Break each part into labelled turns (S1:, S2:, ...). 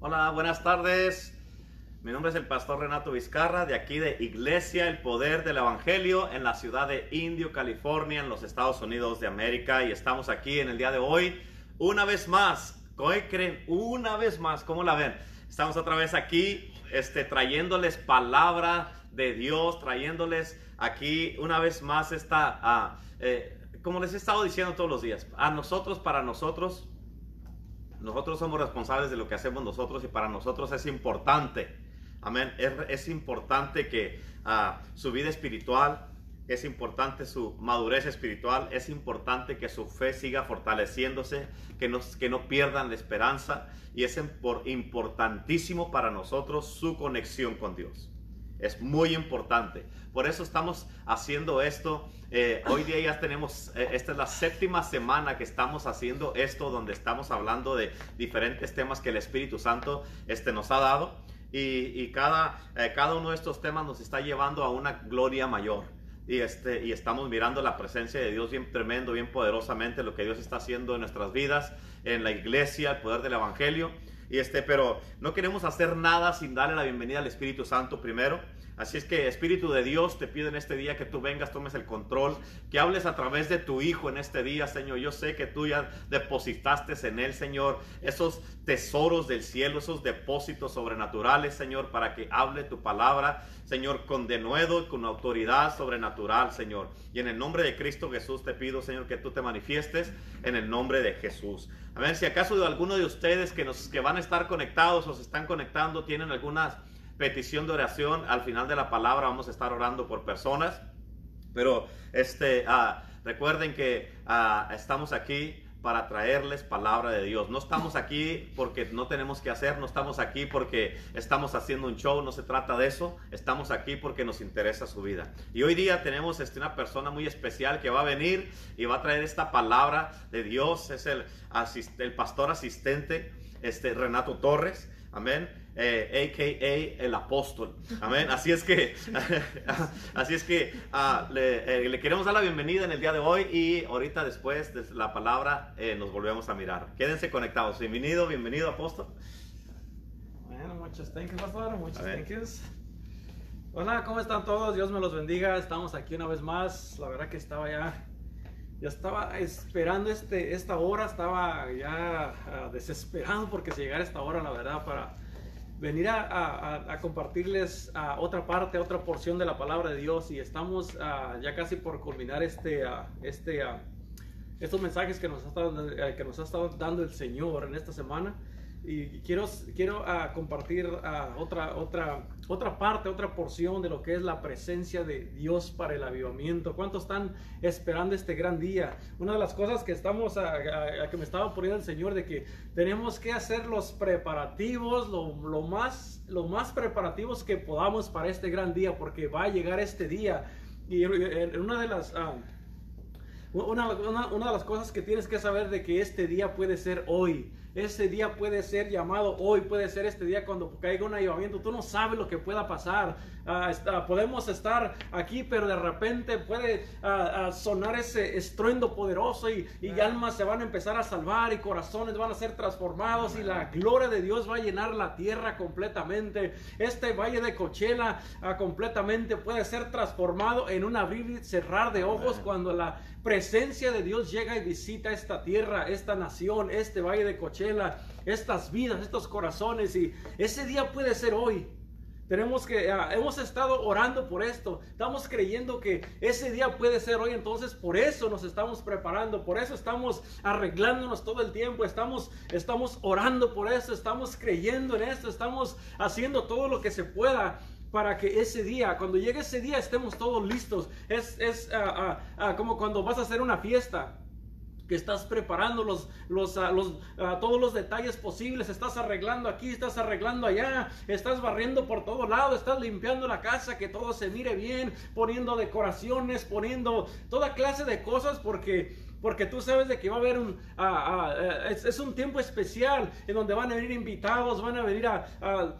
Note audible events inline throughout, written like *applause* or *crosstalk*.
S1: Hola, buenas tardes. Mi nombre es el pastor Renato Vizcarra de aquí de Iglesia El Poder del Evangelio en la ciudad de Indio, California, en los Estados Unidos de América. Y estamos aquí en el día de hoy, una vez más. ¿Qué creen? Una vez más, ¿cómo la ven? Estamos otra vez aquí este, trayéndoles palabra de Dios, trayéndoles aquí una vez más esta, ah, eh, como les he estado diciendo todos los días, a nosotros, para nosotros, nosotros somos responsables de lo que hacemos nosotros y para nosotros es importante, amén, es, importante que ah, su vida espiritual, es importante su madurez espiritual, es importante que su fe siga fortaleciéndose, que no, que no pierdan la esperanza y es importantísimo para nosotros su conexión con Dios. Es muy importante. Por eso estamos haciendo esto. Eh, hoy día ya tenemos, eh, esta es la séptima semana que estamos haciendo esto, donde estamos hablando de diferentes temas que el Espíritu Santo este, nos ha dado. Y, cada, eh, cada uno de estos temas nos está llevando a una gloria mayor. Y, este, y estamos mirando la presencia de Dios bien tremendo, bien poderosamente, lo que Dios está haciendo en nuestras vidas, en la iglesia, el poder del Evangelio. Y este, pero no queremos hacer nada sin darle la bienvenida al Espíritu Santo primero. Así es que Espíritu de Dios, te pido en este día que tú vengas, tomes el control, que hables a través de tu Hijo en este día, Señor. Yo sé que tú ya depositaste en Él, Señor, esos tesoros del cielo, esos depósitos sobrenaturales, Señor, para que hable tu palabra, Señor, con denuedo y con autoridad sobrenatural, Señor. Y en el nombre de Cristo Jesús te pido, Señor, que tú te manifiestes en el nombre de Jesús. A ver si acaso de alguno de ustedes que, nos, que van a estar conectados o se están conectando tienen algunas petición de oración. Al final de la palabra vamos a estar orando por personas. Pero este, ah, recuerden que ah, estamos aquí para traerles palabra de Dios. No estamos aquí porque no tenemos que hacer, no estamos aquí porque estamos haciendo un show, no se trata de eso. Estamos aquí porque nos interesa su vida. Y hoy día tenemos este, una persona muy especial que va a venir y va a traer esta palabra de Dios. Es el, el pastor asistente este, Renato Torres. Amén. AKA eh, el apóstol. Amén. Así es que, *laughs* así es que ah, eh, le, queremos dar la bienvenida en el día de hoy y ahorita después de la palabra eh, nos volvemos a mirar. Quédense conectados. Bienvenido, bienvenido apóstol.
S2: Bueno, muchas gracias, pastor. Muchas gracias. Hola, ¿cómo están todos? Dios me los bendiga. Estamos aquí una vez más. La verdad que estaba ya ya estaba esperando este, esta hora, estaba ya ah, desesperado porque se llegara esta hora, la verdad, para venir a, compartirles otra parte, otra porción de la palabra de Dios y estamos ya casi por culminar este, este, estos mensajes que nos, ha estado, eh, que nos ha estado dando el Señor en esta semana. Y quiero, quiero compartir otra, otra, otra parte, otra porción de lo que es la presencia de Dios para el avivamiento. ¿Cuántos están esperando este gran día? Una de las cosas que estamos, a, que me estaba poniendo el Señor, de que tenemos que hacer los preparativos, lo, lo, más, lo más preparativos que podamos para este gran día, porque va a llegar este día. Y en una de las... Ah, una, una, una, de las cosas que tienes que saber de que este día puede ser hoy. Este día puede ser llamado hoy, puede ser este día cuando caiga un ayudamiento. Tú no sabes lo que pueda pasar. Ah, podemos estar aquí, pero de repente puede ah, ah, sonar ese estruendo poderoso y, almas se van a empezar a salvar y corazones van a ser transformados y la gloria de Dios va a llenar la tierra completamente. Este valle de Cochela completamente puede ser transformado en un abrir y cerrar de ojos cuando la presencia de Dios llega y visita esta tierra, esta nación, este valle de Cochela, estas vidas, estos corazones. Y ese día puede ser hoy. Tenemos que, ah, hemos estado orando por esto, estamos creyendo que ese día puede ser hoy, entonces por eso nos estamos preparando, por eso estamos arreglándonos todo el tiempo, estamos, estamos orando por eso, estamos creyendo en esto, estamos haciendo todo lo que se pueda para que ese día, cuando llegue ese día, estemos todos listos. Es, es ah, ah, como cuando vas a hacer una fiesta que estás preparando los, los, los todos los detalles posibles, estás arreglando aquí, estás arreglando allá, estás barriendo por todo lado, estás limpiando la casa, que todo se mire bien, poniendo decoraciones, poniendo toda clase de cosas porque porque tú sabes de que va a haber un, eh, es, un tiempo especial en donde van a venir invitados, van a venir a,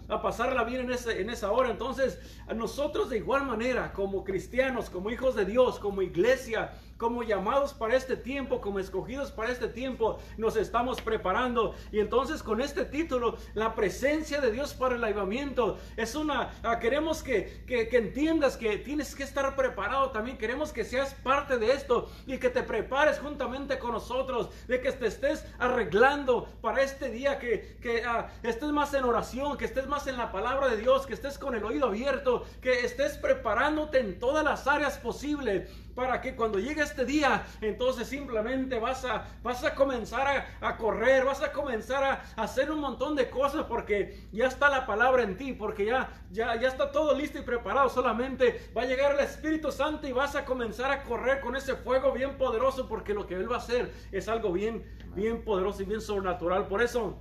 S2: a, pasarla bien en, ese, en esa hora. Entonces, nosotros de igual manera, como cristianos, como hijos de Dios, como iglesia, como llamados para este tiempo, como escogidos para este tiempo, nos estamos preparando. Y entonces con este título, la presencia de Dios para el avivamiento, es una, ah, queremos que, que, entiendas que tienes que estar preparado también, queremos que seas parte de esto y que te prepares juntamente con nosotros, de que te estés arreglando para este día, que, que ah, estés más en oración, que estés más en la palabra de Dios, que estés con el oído abierto, que estés preparándote en todas las áreas posibles para que cuando llegue este día, entonces simplemente vas a, vas a comenzar a, correr, vas a comenzar a, hacer un montón de cosas porque ya está la palabra en ti, porque ya, ya, ya está todo listo y preparado. Solamente va a llegar el Espíritu Santo y vas a comenzar a correr con ese fuego bien poderoso porque lo que Él va a hacer es algo bien, bien poderoso y bien sobrenatural. Por eso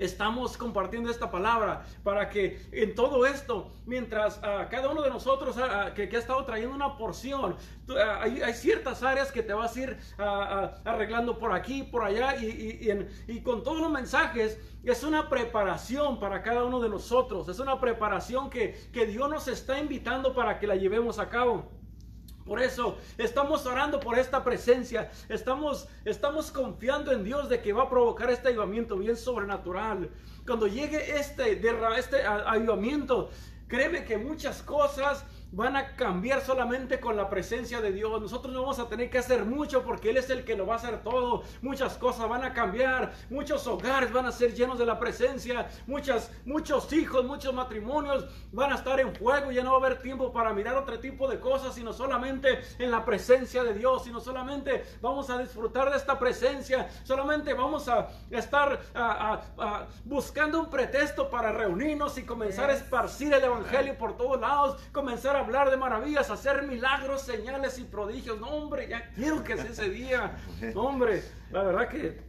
S2: estamos compartiendo esta palabra para que en todo esto, mientras uh, cada uno de nosotros uh, que, que, ha estado trayendo una porción, hay, ciertas áreas que te vas a ir arreglando por aquí, por allá y, y con todos los mensajes es una preparación para cada uno de nosotros, es una preparación que, que Dios nos está invitando para que la llevemos a cabo. Por eso estamos orando por esta presencia. Estamos, estamos confiando en Dios de que va a provocar este avivamiento bien sobrenatural. Cuando llegue este, este créeme que muchas cosas van a cambiar solamente con la presencia de Dios. Nosotros no vamos a tener que hacer mucho porque Él es el que lo va a hacer todo. Muchas cosas van a cambiar, muchos hogares van a ser llenos de la presencia, muchas, muchos hijos, muchos matrimonios van a estar en fuego. Ya no va a haber tiempo para mirar otro tipo de cosas, sino solamente en la presencia de Dios, sino solamente vamos a disfrutar de esta presencia, solamente vamos a estar a, a, a, buscando un pretexto para reunirnos y comenzar a esparcir el Evangelio por todos lados, comenzar a hablar de maravillas, hacer milagros, señales y prodigios. No, hombre, ya quiero que sea ese día. *laughs* hombre, la verdad que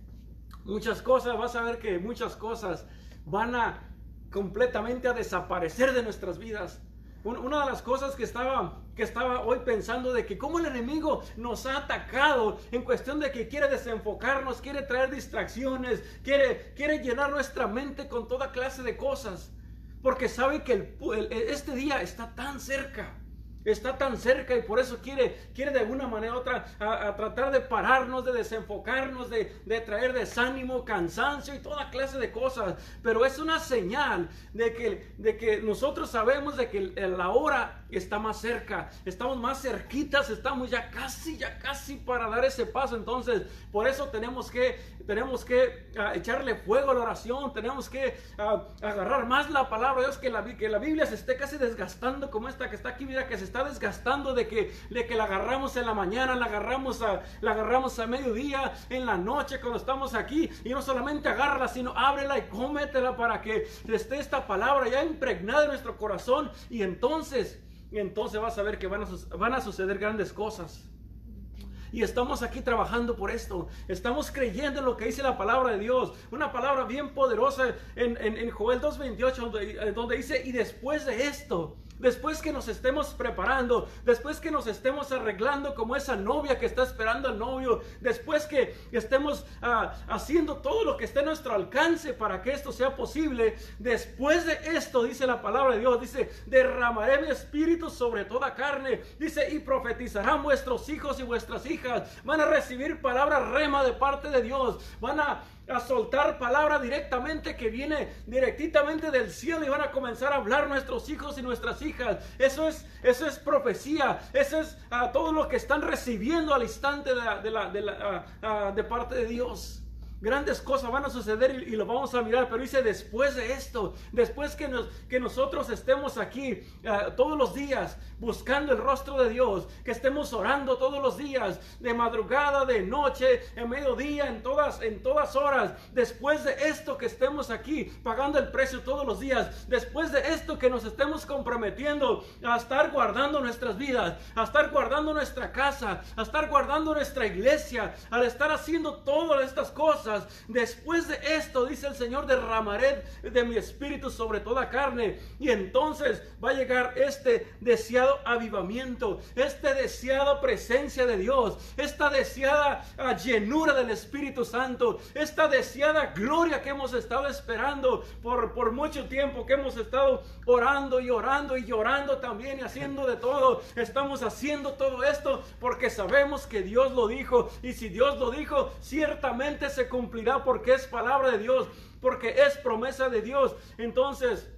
S2: muchas cosas, vas a ver que muchas cosas van a completamente a desaparecer de nuestras vidas. Una de las cosas que estaba, que estaba hoy pensando de que como el enemigo nos ha atacado en cuestión de que quiere desenfocarnos, quiere traer distracciones, quiere, quiere llenar nuestra mente con toda clase de cosas. Porque sabe que el, este día está tan cerca. Está tan cerca y por eso quiere, quiere de alguna manera u otra a, a, tratar de pararnos, de desenfocarnos, de, de, traer desánimo, cansancio y toda clase de cosas. Pero es una señal de que, de que nosotros sabemos de que la hora está más cerca. Estamos más cerquitas, estamos ya casi, ya casi para dar ese paso. Entonces, por eso tenemos que, tenemos que uh, echarle fuego a la oración, tenemos que uh, agarrar más la palabra de Dios, que la, que la Biblia se esté casi desgastando como esta que está aquí, mira que se está desgastando de que, de que la agarramos en la mañana, la agarramos, a, la agarramos a mediodía, en la noche cuando estamos aquí. Y no solamente agárrala, sino ábrela y cómetela para que esté esta palabra ya impregnada en nuestro corazón. Y entonces, entonces vas a ver que van a, suceder grandes cosas. Y estamos aquí trabajando por esto. Estamos creyendo en lo que dice la palabra de Dios. Una palabra bien poderosa en, en, Joel 2.28 donde, donde dice, y después de esto, después que nos estemos preparando, después que nos estemos arreglando como esa novia que está esperando al novio, después que estemos uh, haciendo todo lo que esté a nuestro alcance para que esto sea posible, después de esto, dice la palabra de Dios, dice, derramaré mi espíritu sobre toda carne, dice, y profetizarán vuestros hijos y vuestras hijas, van a recibir palabra rema de parte de Dios, van a a soltar palabra directamente que viene directamente del cielo y van a comenzar a hablar nuestros hijos y nuestras hijas. Eso es, eso es profecía. Eso es uh, todo lo que están recibiendo al instante de, la, de, la, de, la, uh, de parte de Dios grandes cosas van a suceder y, lo vamos a mirar, pero dice después de esto, después que, nos, que nosotros estemos aquí uh, todos los días buscando el rostro de Dios, que estemos orando todos los días, de madrugada, de noche, en mediodía, en todas, en todas horas, después de esto que estemos aquí pagando el precio todos los días, después de esto que nos estemos comprometiendo a estar guardando nuestras vidas, a estar guardando nuestra casa, a estar guardando nuestra iglesia, al estar haciendo todas estas cosas, Después de esto, dice el Señor, derramaré de mi espíritu sobre toda carne. Y entonces va a llegar este deseado avivamiento, esta deseada presencia de Dios, esta deseada ah, llenura del Espíritu Santo, esta deseada gloria que hemos estado esperando por, por mucho tiempo, que hemos estado orando y orando y llorando también y haciendo de todo. Estamos haciendo todo esto porque sabemos que Dios lo dijo. Y si Dios lo dijo, ciertamente se cumplirá porque es palabra de Dios, porque es promesa de Dios. Entonces,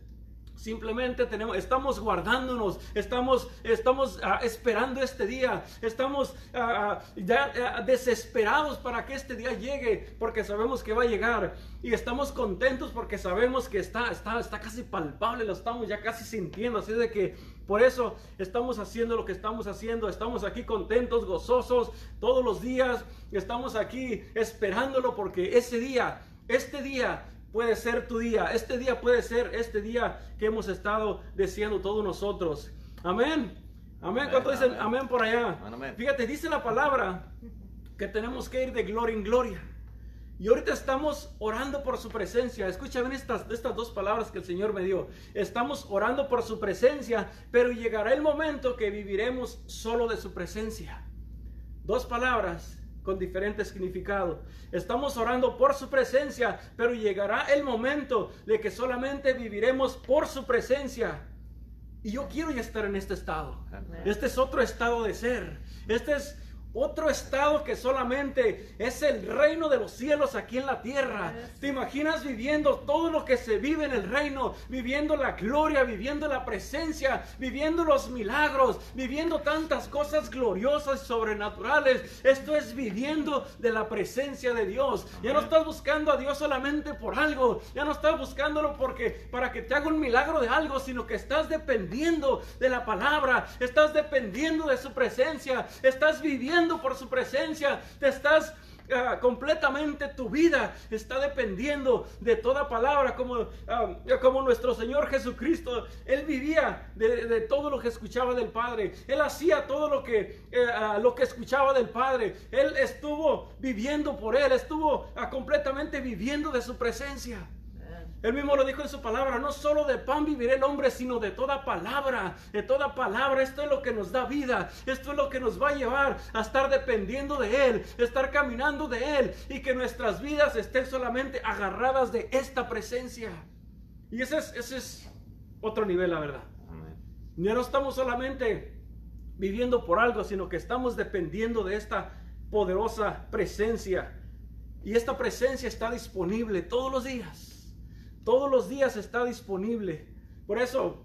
S2: Simplemente tenemos, estamos guardándonos, estamos, estamos ah, esperando este día, estamos ah, ah, ya desesperados para que este día llegue, porque sabemos que va a llegar. Y estamos contentos porque sabemos que está, está, está casi palpable, lo estamos ya casi sintiendo. Así de que por eso estamos haciendo lo que estamos haciendo. Estamos aquí contentos, gozosos todos los días. Estamos aquí esperándolo porque ese día, este día puede ser tu día. Este día puede ser este día que hemos estado deseando todos nosotros. Amén. Amén. ¿Cuánto dicen amén. por allá? Fíjate, dice la palabra que tenemos que ir de gloria en gloria. Y ahorita estamos orando por su presencia. Escucha estas, estas dos palabras que el Señor me dio. Estamos orando por su presencia, pero llegará el momento que viviremos solo de su presencia. Dos palabras con diferente significado. Estamos orando por su presencia, pero llegará el momento de que solamente viviremos por su presencia. Y yo quiero ya estar en este estado. Este es otro estado de ser. Este es otro estado que solamente es el reino de los cielos aquí en la tierra. ¿Te imaginas viviendo todo lo que se vive en el reino? Viviendo la gloria, viviendo la presencia, viviendo los milagros, viviendo tantas cosas gloriosas y sobrenaturales. Esto es viviendo de la presencia de Dios. Ya no estás buscando a Dios solamente por algo. Ya no estás buscándolo porque para que te haga un milagro de algo, sino que estás dependiendo de la palabra. Estás dependiendo de su presencia. Estás viviendo por su presencia, te estás ah, completamente tu vida está dependiendo de toda palabra, como, ah, como nuestro Señor Jesucristo. Él vivía de, todo lo que escuchaba del Padre. Él hacía todo lo que, eh, ah, lo que escuchaba del Padre. Él estuvo viviendo por Él, estuvo completamente viviendo de su presencia. Él mismo lo dijo en su palabra, no solo de pan vivirá el hombre, sino de toda palabra, de toda palabra. Esto es lo que nos da vida, esto es lo que nos va a llevar a estar dependiendo de Él, estar caminando de Él y que nuestras vidas estén solamente agarradas de esta presencia. Y ese es, ese es otro nivel, la verdad. Ya no estamos solamente viviendo por algo, sino que estamos dependiendo de esta poderosa presencia. Y esta presencia está disponible todos los días. Todos los días está disponible. Por eso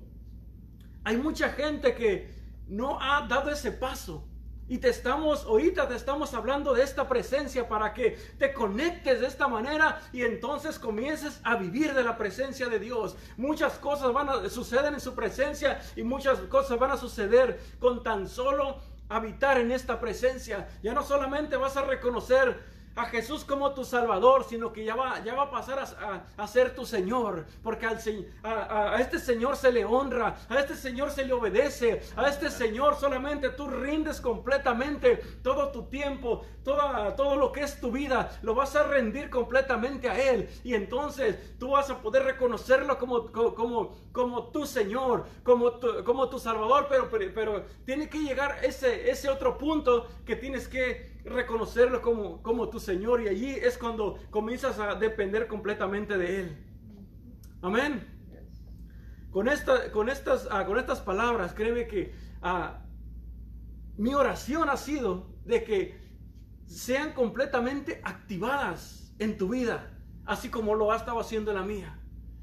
S2: hay mucha gente que no ha dado ese paso. Y te estamos, ahorita te estamos hablando de esta presencia para que te conectes de esta manera y entonces comiences a vivir de la presencia de Dios. Muchas cosas van a suceder en su presencia y muchas cosas van a suceder con tan solo habitar en esta presencia. Ya no solamente vas a reconocer a Jesús como tu Salvador, sino que ya va, ya va a pasar a, ser tu Señor, porque al, a, a, este Señor se le honra, a este Señor se le obedece, a este Señor solamente tú rindes completamente todo tu tiempo, toda, todo lo que es tu vida, lo vas a rendir completamente a Él, y entonces tú vas a poder reconocerlo como, como, como tu Señor, como tu, como tu Salvador, pero, pero, pero tiene que llegar ese, ese otro punto que tienes que reconocerlo como, como tu Señor y allí es cuando comienzas a depender completamente de Él. Amén. Con, esta, con, estas, ah, con estas palabras, créeme que ah, mi oración ha sido de que sean completamente activadas en tu vida, así como lo ha estado haciendo en la mía.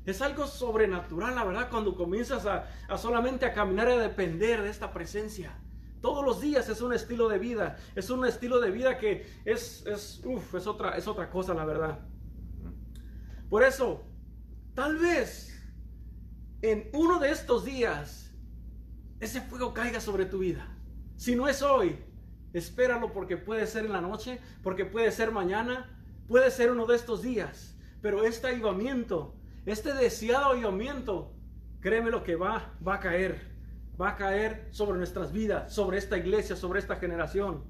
S2: Es algo sobrenatural, la verdad, cuando comienzas a, solamente a caminar y a depender de esta presencia. Todos los días es un estilo de vida. Es un estilo de vida que es, es, es, otra, es otra cosa, la verdad. Por eso, tal vez en uno de estos días, ese fuego caiga sobre tu vida. Si no es hoy, espéralo porque puede ser en la noche, porque puede ser mañana, puede ser uno de estos días. Pero este avivamiento, este deseado avivamiento, créeme lo que va, va a caer va a caer sobre nuestras vidas, sobre esta iglesia, sobre esta generación.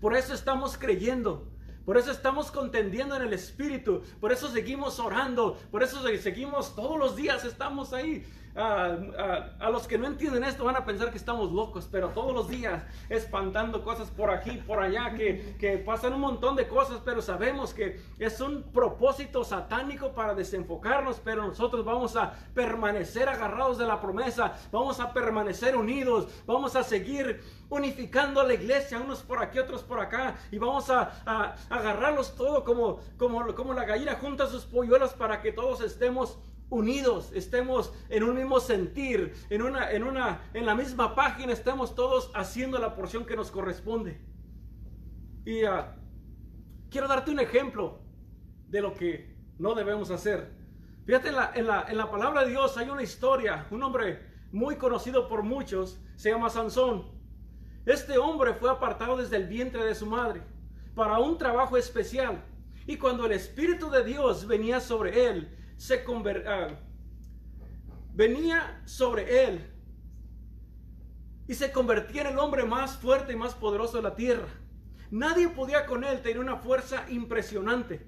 S2: Por eso estamos creyendo. Por eso estamos contendiendo en el Espíritu. Por eso seguimos orando. Por eso seguimos todos los días. Estamos ahí a, los que no entienden esto van a pensar que estamos locos, pero todos los días espantando cosas por aquí, por allá, que, que pasan un montón de cosas, pero sabemos que es un propósito satánico para desenfocarnos, pero nosotros vamos a permanecer agarrados de la promesa, vamos a permanecer unidos, vamos a seguir unificando a la iglesia, unos por aquí, otros por acá, y vamos a, a agarrarlos todo como, como, como la gallina junta sus polluelos para que todos estemos unidos, estemos en un mismo sentir, en una, en una, en la misma página, estemos todos haciendo la porción que nos corresponde. Y ah, quiero darte un ejemplo de lo que no debemos hacer. Fíjate, en la, en, la, en la palabra de Dios hay una historia, un hombre muy conocido por muchos, se llama Sansón. Este hombre fue apartado desde el vientre de su madre para un trabajo especial. Y cuando el Espíritu de Dios venía sobre él, se ah, venía sobre él y se convertía en el hombre más fuerte y más poderoso de la tierra. Nadie podía con él, tenía una fuerza impresionante.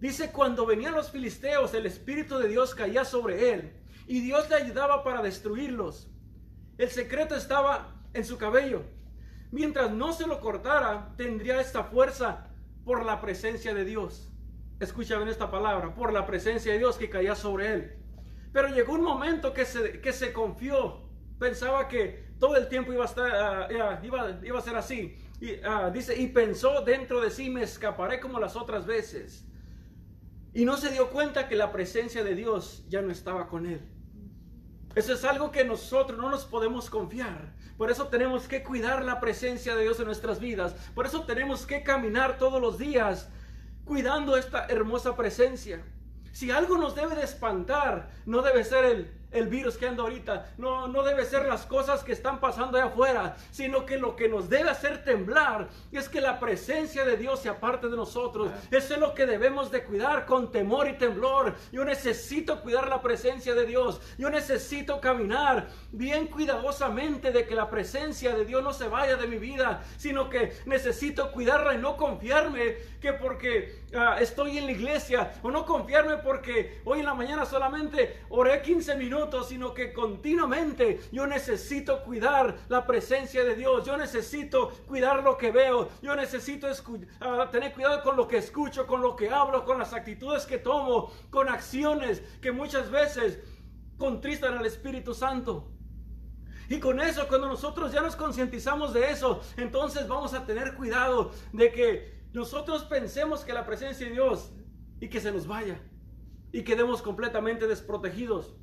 S2: Dice, cuando venían los filisteos, el Espíritu de Dios caía sobre él y Dios le ayudaba para destruirlos. El secreto estaba en su cabello. Mientras no se lo cortara, tendría esta fuerza por la presencia de Dios. Escucha bien esta palabra, por la presencia de Dios que caía sobre él. Pero llegó un momento que se, que se confió, pensaba que todo el tiempo iba a, estar, ah, iba, iba, a ser así. Y, ah, dice, y pensó dentro de sí, me escaparé como las otras veces. Y no se dio cuenta que la presencia de Dios ya no estaba con él. Eso es algo que nosotros no nos podemos confiar. Por eso tenemos que cuidar la presencia de Dios en nuestras vidas. Por eso tenemos que caminar todos los días cuidando esta hermosa presencia. Si algo nos debe de espantar, no debe ser el, el virus que anda ahorita. No, no debe ser las cosas que están pasando allá afuera, sino que lo que nos debe hacer temblar es que la presencia de Dios se aparte de nosotros. Eso es lo que debemos de cuidar con temor y temblor. Yo necesito cuidar la presencia de Dios. Yo necesito caminar bien cuidadosamente de que la presencia de Dios no se vaya de mi vida, sino que necesito cuidarla y no confiarme que porque ah, estoy en la iglesia o no confiarme porque hoy en la mañana solamente oré 15 minutos sino que continuamente yo necesito cuidar la presencia de Dios. Yo necesito cuidar lo que veo. Yo necesito uh, tener cuidado con lo que escucho, con lo que hablo, con las actitudes que tomo, con acciones que muchas veces contristan al Espíritu Santo. Y con eso, cuando nosotros ya nos concientizamos de eso, entonces vamos a tener cuidado de que nosotros pensemos que la presencia de Dios y que se nos vaya y quedemos completamente desprotegidos.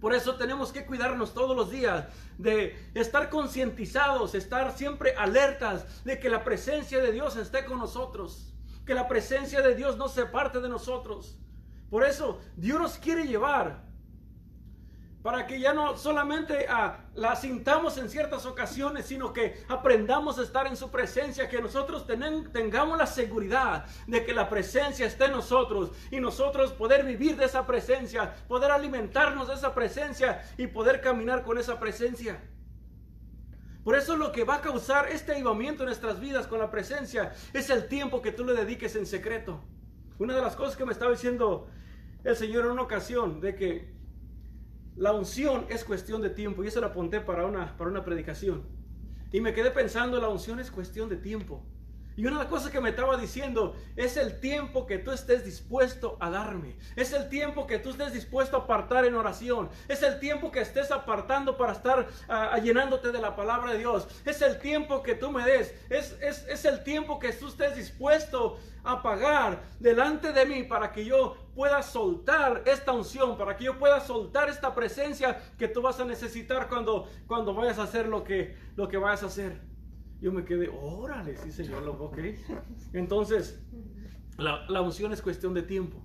S2: Por eso tenemos que cuidarnos todos los días de estar concientizados, estar siempre alertas de que la presencia de Dios esté con nosotros, que la presencia de Dios no se parte de nosotros. Por eso Dios nos quiere llevar para que ya no solamente ah, la sintamos en ciertas ocasiones, sino que aprendamos a estar en su presencia, que nosotros tengamos la seguridad de que la presencia está en nosotros y nosotros poder vivir de esa presencia, poder alimentarnos de esa presencia y poder caminar con esa presencia. Por eso lo que va a causar este avivamiento en nuestras vidas con la presencia es el tiempo que tú le dediques en secreto. Una de las cosas que me estaba diciendo el Señor en una ocasión, de que la unción es cuestión de tiempo y eso lo apunté para una, para una predicación. Y me quedé pensando, la unción es cuestión de tiempo. Y una de las cosas que me estaba diciendo es el tiempo que tú estés dispuesto a darme. Es el tiempo que tú estés dispuesto a apartar en oración. Es el tiempo que estés apartando para estar ah, llenándote de la palabra de Dios. Es el tiempo que tú me des. Es, es, es el tiempo que tú estés dispuesto a pagar delante de mí para que yo pueda soltar esta unción, para que yo pueda soltar esta presencia que tú vas a necesitar cuando, cuando vayas a hacer lo que, lo que vayas a hacer. Yo me quedé, órale, sí señor, ok. Entonces, la, la unción es cuestión de tiempo.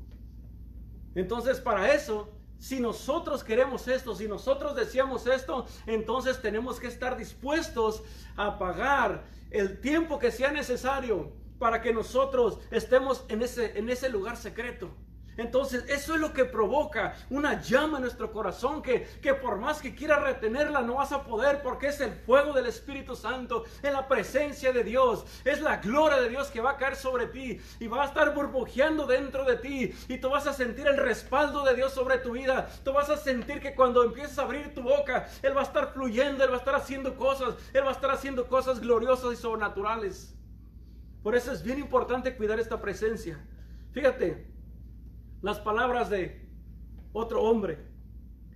S2: Entonces, para eso, si nosotros queremos esto, si nosotros deseamos esto, entonces tenemos que estar dispuestos a pagar el tiempo que sea necesario para que nosotros estemos en ese, en ese lugar secreto. Entonces, eso es lo que provoca una llama en nuestro corazón que, que por más que quieras retenerla, no vas a poder porque es el fuego del Espíritu Santo, en la presencia de Dios. Es la gloria de Dios que va a caer sobre ti y va a estar burbujeando dentro de ti y tú vas a sentir el respaldo de Dios sobre tu vida. Tú vas a sentir que cuando empieces a abrir tu boca, Él va a estar fluyendo, Él va a estar haciendo cosas, Él va a estar haciendo cosas gloriosas y sobrenaturales. Por eso es bien importante cuidar esta presencia. Fíjate, las palabras de otro hombre.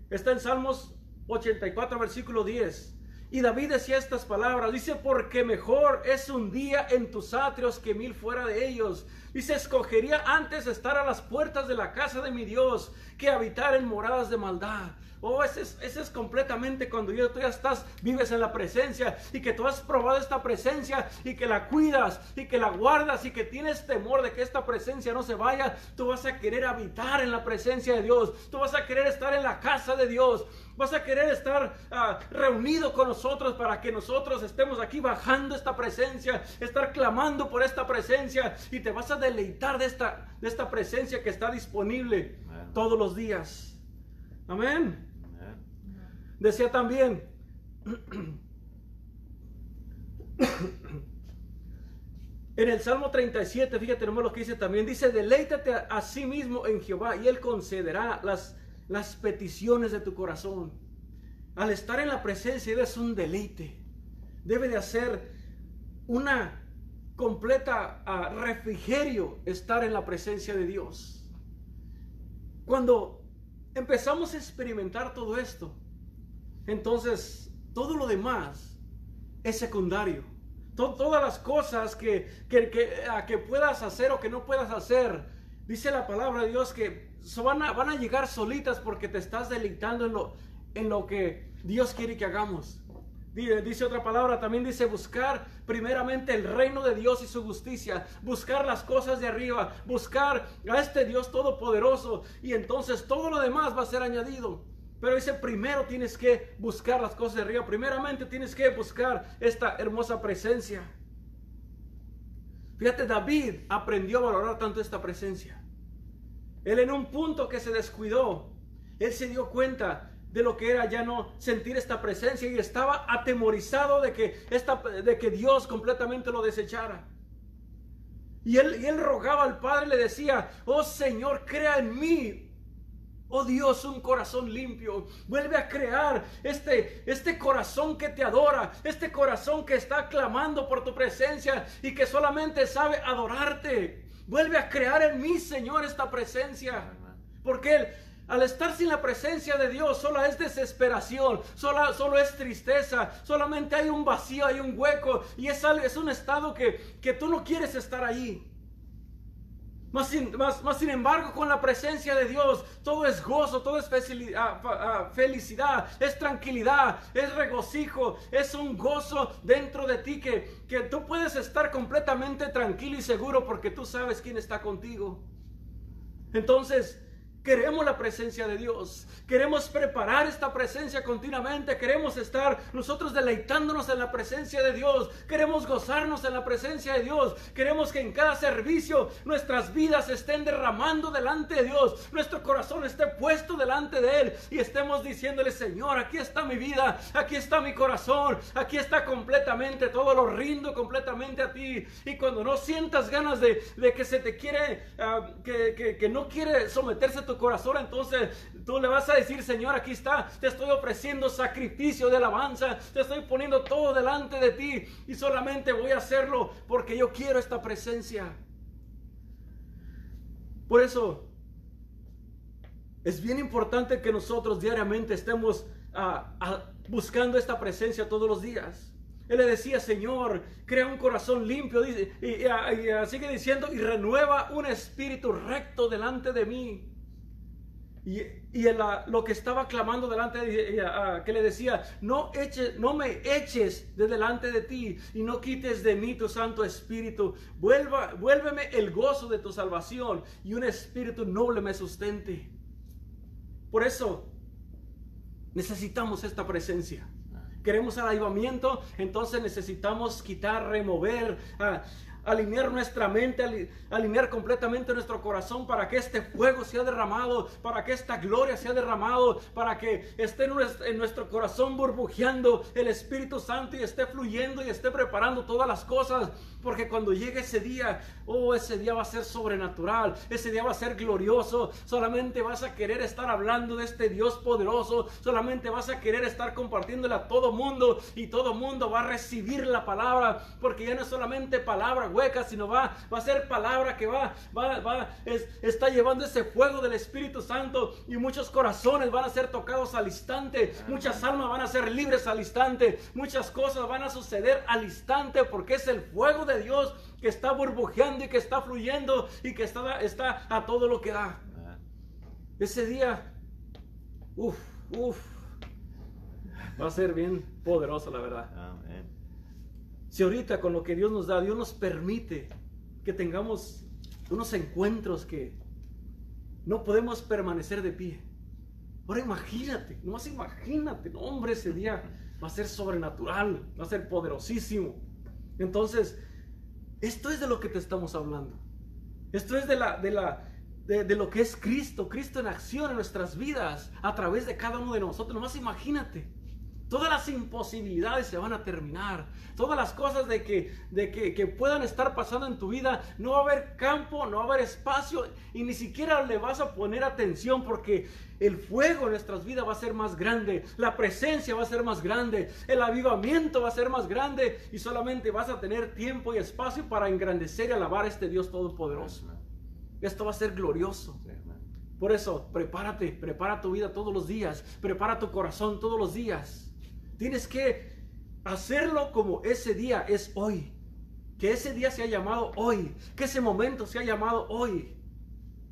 S2: Está en Salmos 84, versículo 10. Y David decía estas palabras, dice, porque mejor es un día en tus atrios que mil fuera de ellos. Dice, escogería antes estar a las puertas de la casa de mi Dios que habitar en moradas de maldad. Oh, ese es, ese es completamente cuando tú ya estás, vives en la presencia y que tú has probado esta presencia y que la cuidas y que la guardas y que tienes temor de que esta presencia no se vaya. Tú vas a querer habitar en la presencia de Dios. Tú vas a querer estar en la casa de Dios. Vas a querer estar uh, reunido con nosotros para que nosotros estemos aquí bajando esta presencia, estar clamando por esta presencia y te vas a deleitar de esta, de esta presencia que está disponible todos los días. Amén. Decía también, en el Salmo 37, fíjate nomás lo que dice también, dice, deleítate a, sí mismo en Jehová y Él concederá las, las peticiones de tu corazón. Al estar en la presencia es un deleite. Debe de hacer una completa uh, refrigerio estar en la presencia de Dios. Cuando empezamos a experimentar todo esto, entonces todo lo demás es secundario. todas las cosas que, que, puedas hacer o que no puedas hacer, dice la palabra de Dios que van a, van a llegar solitas porque te estás deleitando en lo, en lo que Dios quiere que hagamos. Dice otra palabra, también dice buscar primeramente el reino de Dios y su justicia, buscar las cosas de arriba, buscar a este Dios todopoderoso y entonces todo lo demás va a ser añadido. Pero dice, primero tienes que buscar las cosas de arriba. Primeramente tienes que buscar esta hermosa presencia. Fíjate, David aprendió a valorar tanto esta presencia. Él en un punto que se descuidó, él se dio cuenta de lo que era ya no sentir esta presencia y estaba atemorizado de que, esta, de que Dios completamente lo desechara. Y él, y él rogaba al Padre, le decía, oh Señor, crea en mí Oh Dios, un corazón limpio. Vuelve a crear este, este corazón que te adora, este corazón que está clamando por tu presencia y que solamente sabe adorarte. Vuelve a crear en mí, Señor, esta presencia. Porque Él, al estar sin la presencia de Dios, solo es desesperación, solo, solo es tristeza, solamente hay un vacío, hay un hueco y es, es un estado que, que tú no quieres estar ahí. Más sin, sin, embargo, con la presencia de Dios, todo es gozo, todo es ah, ah, felicidad, es tranquilidad, es regocijo, es un gozo dentro de ti que, que tú puedes estar completamente tranquilo y seguro porque tú sabes quién está contigo. Entonces, Queremos la presencia de Dios. Queremos preparar esta presencia continuamente. Queremos estar nosotros deleitándonos en la presencia de Dios. Queremos gozarnos en la presencia de Dios. Queremos que en cada servicio nuestras vidas estén derramando delante de Dios. Nuestro corazón esté puesto delante de Él. Y estemos diciéndole, Señor, aquí está mi vida. Aquí está mi corazón. Aquí está completamente. Todo lo rindo completamente a ti. Y cuando no sientas ganas de, que se te quiere, ah, que, que, que no quiere someterse a tu corazón, entonces tú le vas a decir, Señor, aquí está, te estoy ofreciendo sacrificio de alabanza, te estoy poniendo todo delante de ti y solamente voy a hacerlo porque yo quiero esta presencia. Por eso es bien importante que nosotros diariamente estemos ah, ah, buscando esta presencia todos los días. Él le decía, Señor, crea un corazón limpio, y, y, sigue diciendo, y renueva un espíritu recto delante de mí. Y, y lo que estaba clamando delante de ella, que le decía, no, eches, no me eches de delante de ti y no quites de mí tu Santo Espíritu. Vuelva, vuélveme el gozo de tu salvación y un espíritu noble me sustente. Por eso necesitamos esta presencia. Queremos el avivamiento, entonces necesitamos quitar, remover, alinear nuestra mente, alinear completamente nuestro corazón para que este fuego sea derramado, para que esta gloria sea derramado, para que esté en nuestro corazón burbujeando el Espíritu Santo y esté fluyendo y esté preparando todas las cosas. Porque cuando llegue ese día, oh, ese día va a ser sobrenatural, ese día va a ser glorioso. Solamente vas a querer estar hablando de este Dios poderoso, solamente vas a querer estar compartiéndole a todo mundo y todo mundo va a recibir la palabra, porque ya no es solamente palabra hueca, sino va, va a ser palabra que va, va, va, está llevando ese fuego del Espíritu Santo y muchos corazones van a ser tocados al instante, muchas almas van a ser libres al instante, muchas cosas van a suceder al instante porque es el fuego de Dios que está burbujeando y que está fluyendo y que está, está a todo lo que da. Ese día, uff, uff, va a ser bien poderoso, la verdad. Si ahorita con lo que Dios nos da, Dios nos permite que tengamos unos encuentros que no podemos permanecer de pie. Ahora imagínate, nomás imagínate, no, hombre, ese día va a ser sobrenatural, va a ser poderosísimo. Entonces, esto es de lo que te estamos hablando. Esto es de la, de la, de, lo que es Cristo, Cristo en acción en nuestras vidas, a través de cada uno de nosotros. Nomás imagínate. Todas las imposibilidades se van a terminar. Todas las cosas de, que, de que, puedan estar pasando en tu vida. No va a haber campo, no va a haber espacio y ni siquiera le vas a poner atención porque el fuego en nuestras vidas va a ser más grande. La presencia va a ser más grande. El avivamiento va a ser más grande. Y solamente vas a tener tiempo y espacio para engrandecer y alabar a este Dios Todopoderoso. Esto va a ser glorioso. Por eso, prepárate, prepara tu vida todos los días. Prepara tu corazón todos los días. Tienes que hacerlo como ese día es hoy. Que ese día se ha llamado hoy. Que ese momento se ha llamado hoy.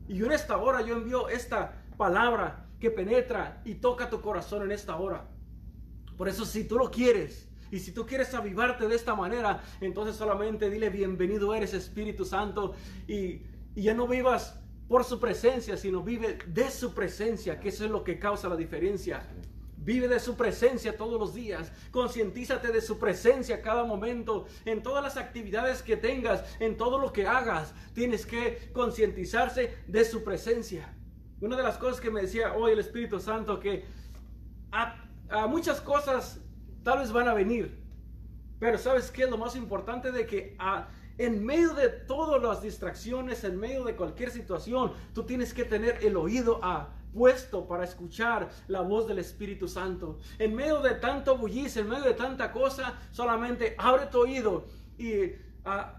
S2: Y en esta hora yo envío esta palabra que penetra y toca tu corazón en esta hora. Por eso si tú lo quieres y si tú quieres avivarte de esta manera, entonces solamente dile bienvenido eres Espíritu Santo y, y ya no vivas por su presencia, sino vive de su presencia, que eso es lo que causa la diferencia. Vive de su presencia todos los días. Concientízate de su presencia cada momento. En todas las actividades que tengas, en todo lo que hagas, tienes que concientizarse de su presencia. Una de las cosas que me decía hoy el Espíritu Santo, que a, muchas cosas tal vez van a venir. Pero ¿sabes qué lo más importante? De que en medio de todas las distracciones, en medio de cualquier situación, tú tienes que tener el oído a puesto para escuchar la voz del Espíritu Santo. En medio de tanto bullicio, en medio de tanta cosa, solamente abre tu oído y ah,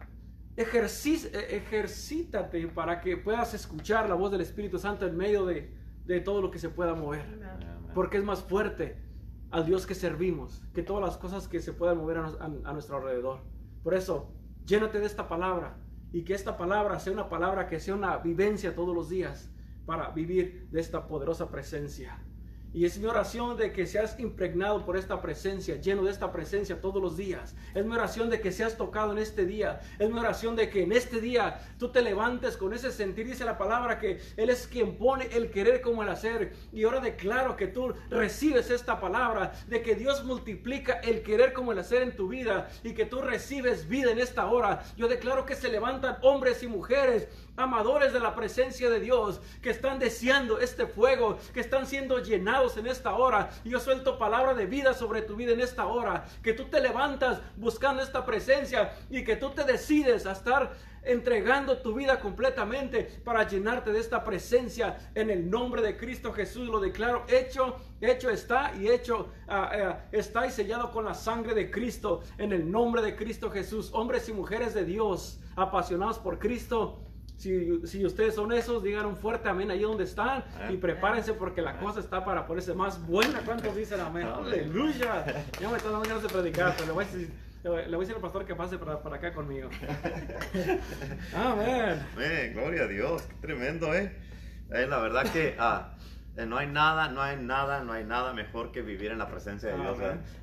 S2: ejercítate para que puedas escuchar la voz del Espíritu Santo en medio de, todo lo que se pueda mover. Porque es más fuerte al Dios que servimos que todas las cosas que se puedan mover a nuestro alrededor. Por eso, llénate de esta palabra y que esta palabra sea una palabra que sea una vivencia todos los días para vivir de esta poderosa presencia. Y es mi oración de que seas impregnado por esta presencia, lleno de esta presencia todos los días. Es mi oración de que seas tocado en este día. Es mi oración de que en este día tú te levantes con ese sentir. Dice la palabra que Él es quien pone el querer como el hacer. Y ahora declaro que tú recibes esta palabra, de que Dios multiplica el querer como el hacer en tu vida y que tú recibes vida en esta hora. Yo declaro que se levantan hombres y mujeres amadores de la presencia de Dios, que están deseando este fuego, que están siendo llenados en esta hora. Yo suelto palabra de vida sobre tu vida en esta hora, que tú te levantas buscando esta presencia y que tú te decides a estar entregando tu vida completamente para llenarte de esta presencia en el nombre de Cristo Jesús. Lo declaro hecho, hecho está y hecho ah, ah, está y sellado con la sangre de Cristo en el nombre de Cristo Jesús. Hombres y mujeres de Dios, apasionados por Cristo si, ustedes son esos, digan un fuerte amén ahí donde están y prepárense porque la cosa está para ponerse más buena. ¿Cuántos dicen amén? Aleluya. *laughs* Ya me está dando ganas de predicar, pero le voy a decir, le voy a decir al pastor que pase para, para acá conmigo. *laughs*
S1: amén. Gloria a Dios, qué tremendo, ¿eh? eh la verdad que *laughs* ah, eh, no hay nada, no hay nada, no hay nada mejor que vivir en la presencia de Dios.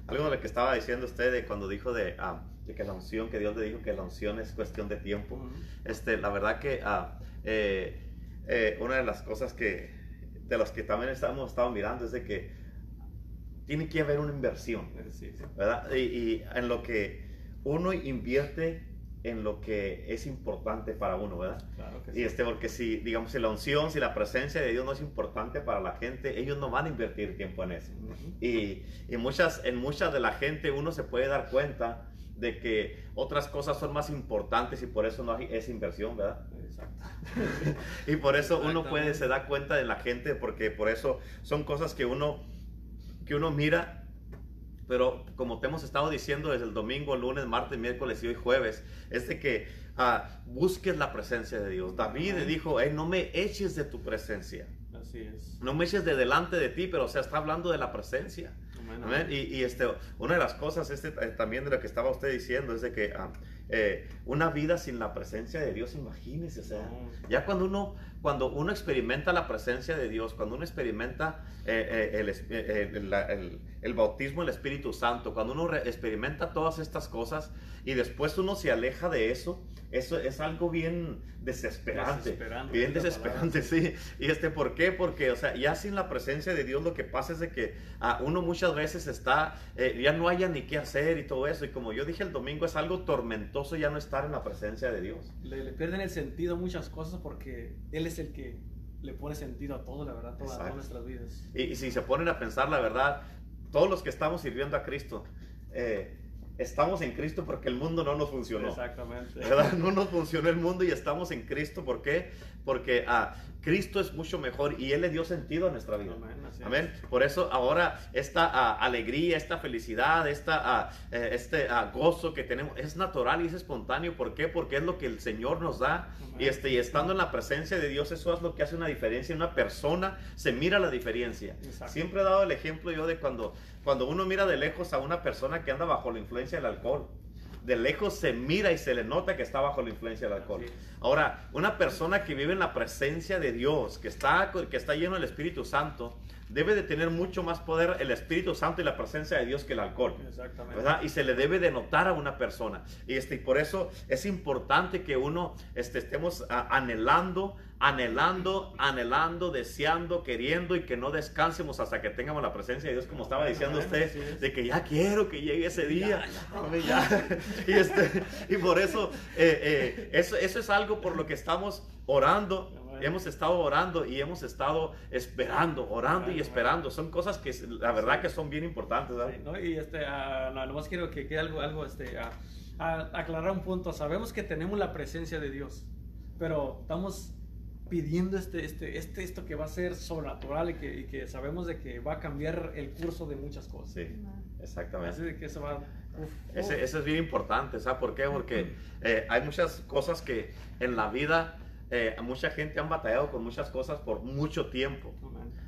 S1: Algo de lo que estaba diciendo usted cuando dijo de... Ah, de que la unción, que Dios le dijo que la unción es cuestión de tiempo. este, la verdad que ah, eh, eh, una de las cosas que, de las que también estamos estado mirando es de que tiene que haber una inversión, ¿verdad? Y, en lo que uno invierte en lo que es importante para uno, ¿verdad?
S2: Claro que
S1: Y
S2: sí.
S1: este, porque si, digamos, si la unción, si la presencia de Dios no es importante para la gente, ellos no van a invertir tiempo en eso.
S2: Ujú.
S1: Y, y muchas, en muchas de la gente uno se puede dar cuenta de que otras cosas son más importantes y por eso no hay esa inversión, ¿verdad?
S2: Exacto. *laughs*
S1: Y por eso uno puede, se da cuenta de la gente, porque por eso son cosas que uno, que uno mira, pero como te hemos estado diciendo desde el domingo, lunes, martes, miércoles y hoy jueves, es de que ah, busques la presencia de Dios. David
S2: Amén.
S1: dijo, "Ey, no me eches de tu presencia,
S2: Así es.
S1: no me eches de delante de ti, pero o sea, está hablando de la presencia. Y, y, este, una de las cosas este, eh, también de lo que estaba usted diciendo es de que ah, eh, una vida sin la presencia de Dios, imagínese, o sea, ya cuando uno, cuando uno experimenta la presencia de Dios, cuando uno experimenta eh, eh, el, es- eh, el- la- el- el bautismo del Espíritu Santo, cuando uno experimenta todas estas cosas y después uno se aleja de eso, eso es algo bien desesperante.
S2: Desesperante,
S1: bien desesperante, *laughs* sí. Y este, ¿por qué? Porque, o sea, ya sin la presencia de Dios lo que pasa es de que ah, uno muchas veces está, eh, ya no haya ni qué hacer y todo eso. Y como yo dije el domingo, es algo tormentoso ya no estar en la presencia de Dios.
S2: Le, le pierden el sentido a muchas cosas porque Él es el que le pone sentido a todo, la verdad, toda- a todas nuestras vidas.
S1: Y, y si se ponen a pensar la verdad, todos los que estamos sirviendo a Cristo, eh, estamos en Cristo porque el mundo no nos funcionó.
S2: Exactamente.
S1: ¿verdad? No nos funcionó el mundo y estamos en Cristo. ¿Por qué? Porque ah, Cristo es mucho mejor y Él le dio sentido a nuestra vida.
S2: Amén, así es.
S1: Amén. Por eso ahora esta ah, alegría, esta felicidad, esta, ah, eh, este ah, gozo que tenemos es natural y es espontáneo. ¿Por qué? Porque es lo que el Señor nos da.
S2: Amén.
S1: Y, este, y estando en la presencia de Dios, eso es lo que hace una diferencia. Una persona se mira la diferencia.
S2: Exacto.
S1: Siempre he dado el ejemplo yo de cuando, cuando uno mira de lejos a una persona que anda bajo la influencia del alcohol. De lejos se mira y se le nota que está bajo la influencia del alcohol. Ahora, una persona que vive en la presencia de Dios, que está, que está lleno del Espíritu Santo, debe de tener mucho más poder el Espíritu Santo y la presencia de Dios que el alcohol.
S2: Exactamente.
S1: ¿verdad? Y se le debe de notar a una persona. Y, este, y por eso es importante que uno este, estemos ah, anhelando, anhelando, anhelando, deseando, queriendo y que no descansemos hasta que tengamos la presencia de Dios, como estaba diciendo usted, de que ya quiero que llegue ese día.
S2: Ya, *laughs* ya.
S1: Y, este, y por eso, eh, eh, eso, eso es algo por lo que estamos orando. Hemos estado orando y hemos estado esperando, orando y esperando. Son cosas que la verdad que son bien importantes.
S2: Sí, ¿no? Y este, ah, no, nomás quiero que quede algo, algo este, ah, aclarar un punto. Sabemos que tenemos la presencia de Dios, pero estamos pidiendo este, este, este, esto que va a ser sobrenatural y que, y que sabemos de que va a cambiar el curso de muchas cosas.
S1: Sí,
S2: Así
S1: exactamente.
S2: de que eso va... uf,
S1: Ese,
S2: uf.
S1: eso es bien importante, ¿sabes por qué? Porque *clears throat* eh, hay muchas cosas que en la vida, eh, mucha gente han batallado con muchas cosas por mucho tiempo.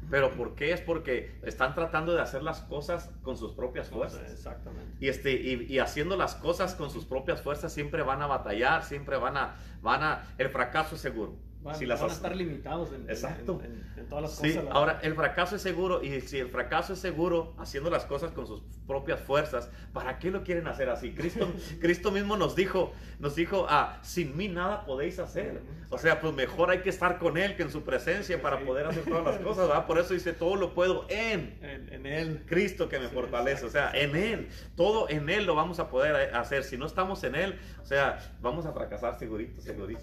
S1: Pero ¿por qué? Es porque están tratando de hacer las cosas con sus propias fuerzas.
S2: Exactamente.
S1: Y, este, y, y haciendo las cosas con sus propias fuerzas siempre van a batallar, siempre van a, van a, el fracaso es seguro.
S2: Van,
S1: Si las
S2: van a estar limitados en,
S1: Exacto.
S2: en, en- en todas las
S1: Sí,
S2: cosas. la-
S1: ahora el fracaso es seguro y si el fracaso es seguro haciendo las cosas con sus propias fuerzas, ¿para qué lo quieren hacer así? Cristo, *laughs* Cristo mismo nos dijo, nos dijo, ah, sin mí nada podéis hacer. O sea, pues mejor hay que estar con Él que en su presencia para
S2: Sí.
S1: poder hacer todas las cosas, ¿verdad? Por eso dice, todo lo puedo en
S2: en, Él.
S1: Cristo que me
S2: Sí,
S1: fortalece, o sea,
S2: exacto.
S1: en Él, todo en Él lo vamos a poder eh, hacer. Si no estamos en Él, o sea, vamos a fracasar segurito, segurito.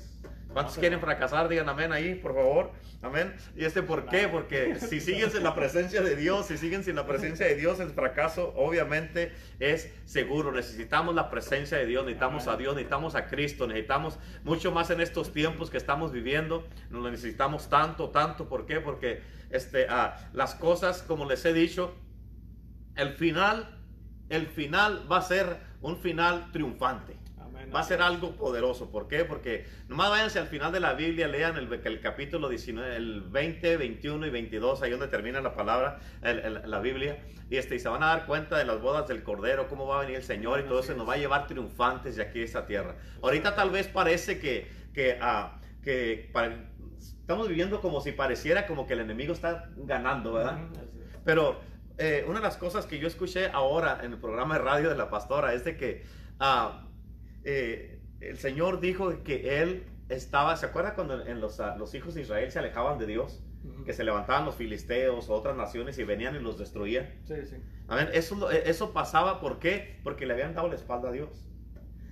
S1: ¿Cuántos quieren fracasar? Digan amén ahí, por favor. Amén. ¿Y este por qué? Porque si siguen sin la presencia de Dios, si siguen sin la presencia de Dios, el fracaso obviamente es seguro. Necesitamos la presencia de Dios, necesitamos a. Dios, necesitamos a Cristo, necesitamos mucho más en estos tiempos que estamos viviendo. Nos lo necesitamos tanto, tanto. ¿Por qué? Porque este, ah, las cosas, como les he dicho, el final, el final va a ser un final triunfante. Va a ser algo poderoso. ¿Por qué? Porque nomás váyanse al final de la Biblia, lean el, el capítulo 19, el 20, 21 y 22, ahí donde termina la palabra, el- el- la Biblia, y, este, y se van a dar cuenta de las bodas del Cordero, cómo va a venir el Señor y todo eso,
S2: es.
S1: nos va a llevar triunfantes de aquí a esta tierra. Ahorita tal vez parece que, que, ah, que pa- estamos viviendo como si pareciera como que el enemigo está ganando, ¿verdad? Pero eh, una de las cosas que yo escuché ahora en el programa de radio de la pastora es de que ah, eh, el Señor dijo que Él estaba, ¿se acuerda cuando en los, ah, los hijos de Israel se alejaban de Dios? Que se levantaban los filisteos o otras naciones y venían y los destruían.
S2: Sí, sí.
S1: Amén. Eso, lo- eso pasaba, ¿por qué? Porque le habían dado la espalda a Dios.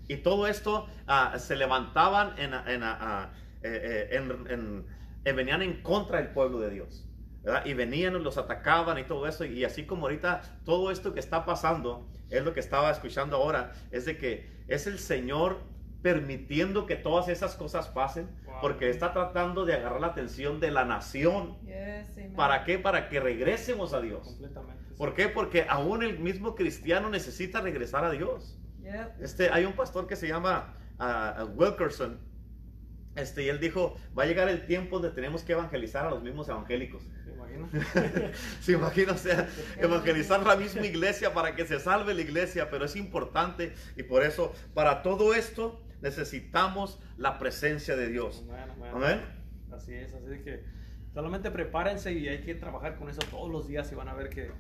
S1: Y todo esto ah, se levantaban en, en, ah, eh, eh, en, en, venían en contra del pueblo de Dios. Y venían, los atacaban y todo eso. Y así como ahorita todo esto que está pasando, es lo que estaba escuchando ahora, es de que es el Señor permitiendo que todas esas cosas pasen, porque está tratando de agarrar la atención de la nación. ¿Para qué? Para que regresemos a Dios. ¿Por qué? Porque aún el mismo cristiano necesita regresar a Dios. Este, hay un pastor que se llama uh, Wilkerson, este, y él dijo, va a llegar el tiempo donde tenemos que evangelizar a los mismos evangélicos. se imagina, *laughs* o sea, *laughs* evangelizar la misma iglesia para que se salve la iglesia, pero es importante y por eso, para todo esto, necesitamos la presencia de Dios. Amén.
S2: Así es, así que solamente prepárense y hay que trabajar con eso todos los días y van a ver que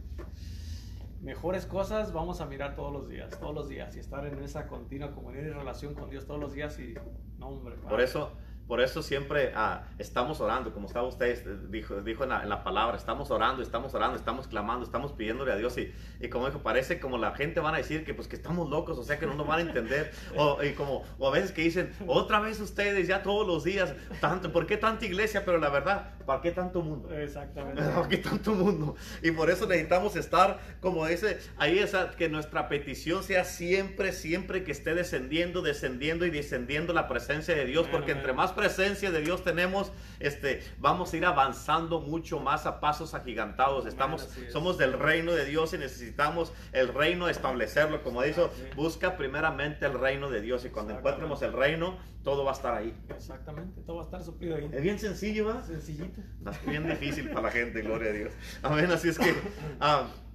S2: mejores cosas vamos a mirar todos los días, todos los días y estar en esa continua comunión y relación con Dios todos los días y no hombre.
S1: Por eso por eso siempre ah, estamos orando, como estaba usted, este, dijo, dijo en, la, palabra, estamos orando, estamos orando, estamos clamando, estamos pidiéndole a Dios. Y, y, como dijo, parece como la gente van a decir que pues que estamos locos, o sea que no nos van a entender. *laughs* O, y como, o a veces que dicen, otra vez ustedes, ya todos los días, tanto, ¿por qué tanta iglesia? Pero la verdad, ¿para qué tanto mundo?
S2: Exactamente. *laughs*
S1: ¿Para qué tanto mundo? Y por eso necesitamos estar, como dice, ahí esa, que nuestra petición sea siempre, siempre que esté descendiendo, descendiendo y descendiendo la presencia de Dios, porque entre más presencia de Dios tenemos, este, vamos a ir avanzando mucho más a pasos agigantados. Estamos, somos del reino de Dios y necesitamos el reino establecerlo. Como dijo, busca primeramente el reino de Dios y cuando encuentremos el reino, todo va a estar ahí.
S2: Exactamente, todo va a estar suplido ahí.
S1: Es bien sencillo, ¿va?
S2: Sencillito.
S1: Es bien difícil para la gente, gloria a Dios. Amén, así es que... *laughs*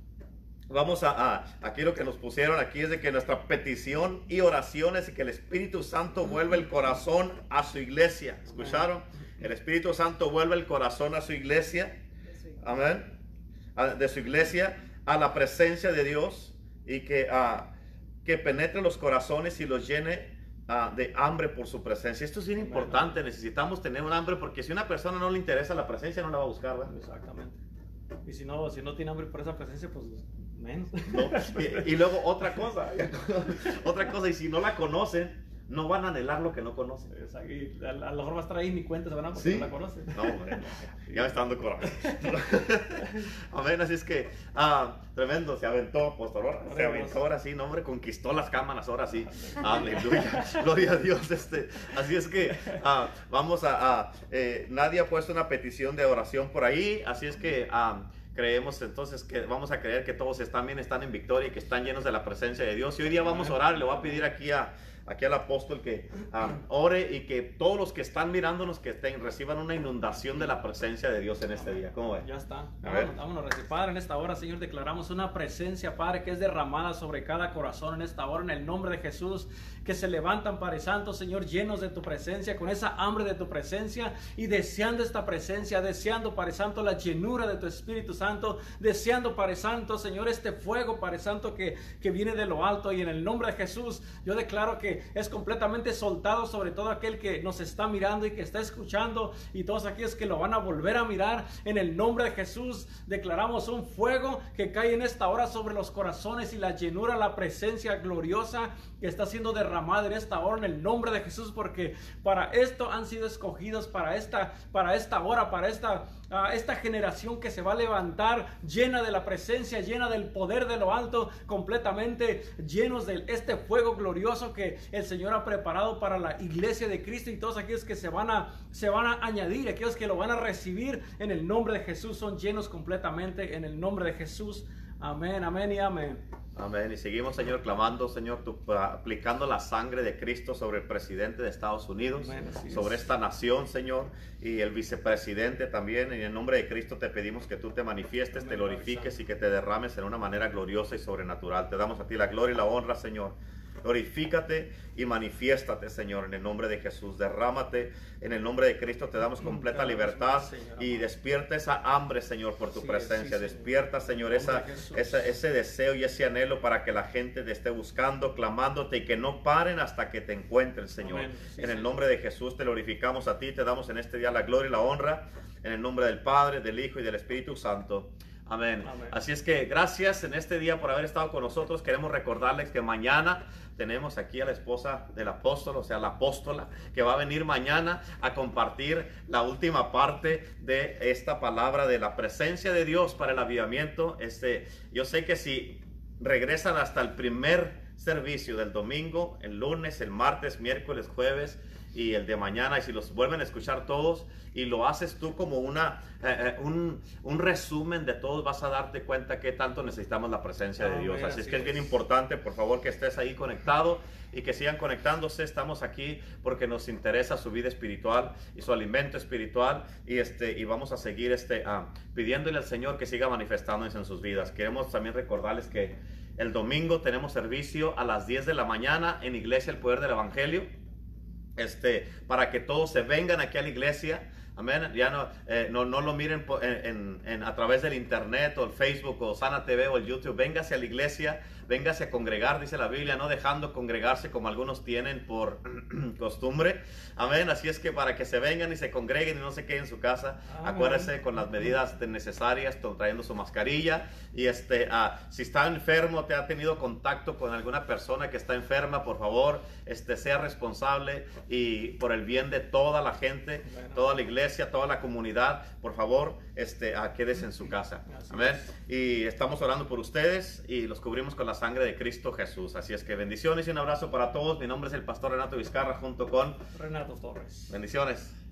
S1: Vamos a, aquí lo que nos pusieron aquí es de que nuestra petición y oraciones y que el Espíritu Santo vuelva el corazón a su iglesia. ¿Escucharon? El Espíritu Santo vuelve el corazón a su iglesia. Amén. De su iglesia a la presencia de Dios y que, que penetre los corazones y los llene de hambre por su presencia. Esto es bien importante. Necesitamos tener un hambre porque si a una persona no le interesa la presencia, no la va a buscar.
S2: Exactamente. Y si no, si no tiene hambre por esa presencia, pues menos.
S1: Y, luego otra cosa, *laughs* otra cosa, y si no la conocen, no van a anhelar lo que no conocen.
S2: a, lo mejor va a estar ahí ni cuenta se van a porque no la conocen.
S1: No, hombre, ya me está dando coraje. *laughs* Amén, así es que, ah, tremendo, se aventó, pastor, se aventó ahora sí, no, hombre, conquistó las cámaras, ahora sí. Aleluya, gloria a Dios. Este, así es que, ah, vamos a, eh, nadie ha puesto una petición de oración por ahí, así es que, ah, creemos entonces que vamos a creer que todos están bien, están en victoria y que están llenos de la presencia de Dios. Y hoy día vamos a orar, le voy a pedir aquí a, aquí al apóstol que um, ore y que todos los que están mirándonos que estén, reciban una inundación de la presencia de Dios en este día. ¿Cómo ve?
S2: Ya está. A ver. Vámonos, Padre, en esta hora, Señor, declaramos una presencia, Padre, que es derramada sobre cada corazón en esta hora, en el nombre de Jesús, que se levantan, Padre Santo, Señor, llenos de tu presencia, con esa hambre de tu presencia y deseando esta presencia, deseando, Padre Santo, la llenura de tu Espíritu Santo, deseando, Padre Santo, Señor, este fuego, Padre Santo, que, que viene de lo alto y en el nombre de Jesús, yo declaro que es completamente soltado sobre todo aquel que nos está mirando y que está escuchando y todos aquellos que lo van a volver a mirar. En el nombre de Jesús declaramos un fuego que cae en esta hora sobre los corazones y la llenura, la presencia gloriosa que está siendo derramada en esta hora en el nombre de Jesús porque para esto han sido escogidos para esta para esta hora, para esta a esta generación que se va a levantar llena de la presencia, llena del poder de lo alto, completamente llenos de este fuego glorioso que el Señor ha preparado para la iglesia de Cristo y todos aquellos que se van a, se van a añadir, aquellos que lo van a recibir en el nombre de Jesús, son llenos completamente en el nombre de Jesús. Amén, amén y amén.
S1: Amén. Y seguimos, Señor, clamando, Señor, aplicando la sangre de Cristo sobre el presidente de Estados Unidos, sobre esta nación, Señor, y el vicepresidente también. En el nombre de Cristo te pedimos que tú te manifiestes, te glorifiques y que te derrames en una manera gloriosa y sobrenatural. Te damos a ti la gloria y la honra, Señor. Glorifícate y manifiéstate, Señor, en el nombre de Jesús. Derrámate en el nombre de Cristo. Te damos completa libertad y despierta esa hambre, Señor, por tu presencia. Despierta, Señor, esa, ese deseo y ese anhelo para que la gente te esté buscando, clamándote y que no paren hasta que te encuentren, Señor. en el nombre de Jesús te glorificamos a ti. Te damos en este día la gloria y la honra. En el nombre del Padre, del Hijo y del Espíritu Santo. Amén.
S2: Amén.
S1: Así es que gracias en este día por haber estado con nosotros. Queremos recordarles que mañana tenemos aquí a la esposa del apóstol, o sea, la apóstola, que va a venir mañana a compartir la última parte de esta palabra de la presencia de Dios para el avivamiento. Este, yo sé que si regresan hasta el primer servicio del domingo, el lunes, el martes, miércoles, jueves y el de mañana, y si los vuelven a escuchar todos y lo haces tú como una, eh, eh, un, un resumen de todos, vas a darte cuenta que tanto necesitamos la presencia de
S2: Amén,
S1: Dios. Así es que es bien importante, por favor, que estés ahí conectado y que sigan conectándose. Estamos aquí porque nos interesa su vida espiritual y su alimento espiritual y, este, y vamos a seguir este, ah, pidiéndole al Señor que siga manifestándose en sus vidas. Queremos también recordarles que el domingo tenemos servicio a las 10 de la mañana en Iglesia El Poder del Evangelio este, para que todos se vengan aquí a la iglesia. Amén. Ya no, eh, no, no lo miren en, en- en- a través del internet o el Facebook o Sana TV o el YouTube. Véngase a la iglesia, véngase a congregar, dice la Biblia, no dejando congregarse como algunos tienen por *clears throat* costumbre. Amén. Así es que para que se vengan y se congreguen y no se queden en su casa,
S2: Amén.
S1: acuérdese con las medidas necesarias, trayendo su mascarilla. Y este, ah, si está enfermo, te ha tenido contacto con alguna persona que está enferma, por favor, este, sea responsable y por el bien de toda la gente,
S2: Bueno.
S1: toda la iglesia, toda la comunidad, por favor, este, ah, quédese en su casa. Amén. Y estamos orando por ustedes y los cubrimos con la sangre de Cristo Jesús. Así es que bendiciones y un abrazo para todos. Mi nombre es el pastor Renato Vizcarra junto con
S2: Renato Torres.
S1: bendiciones.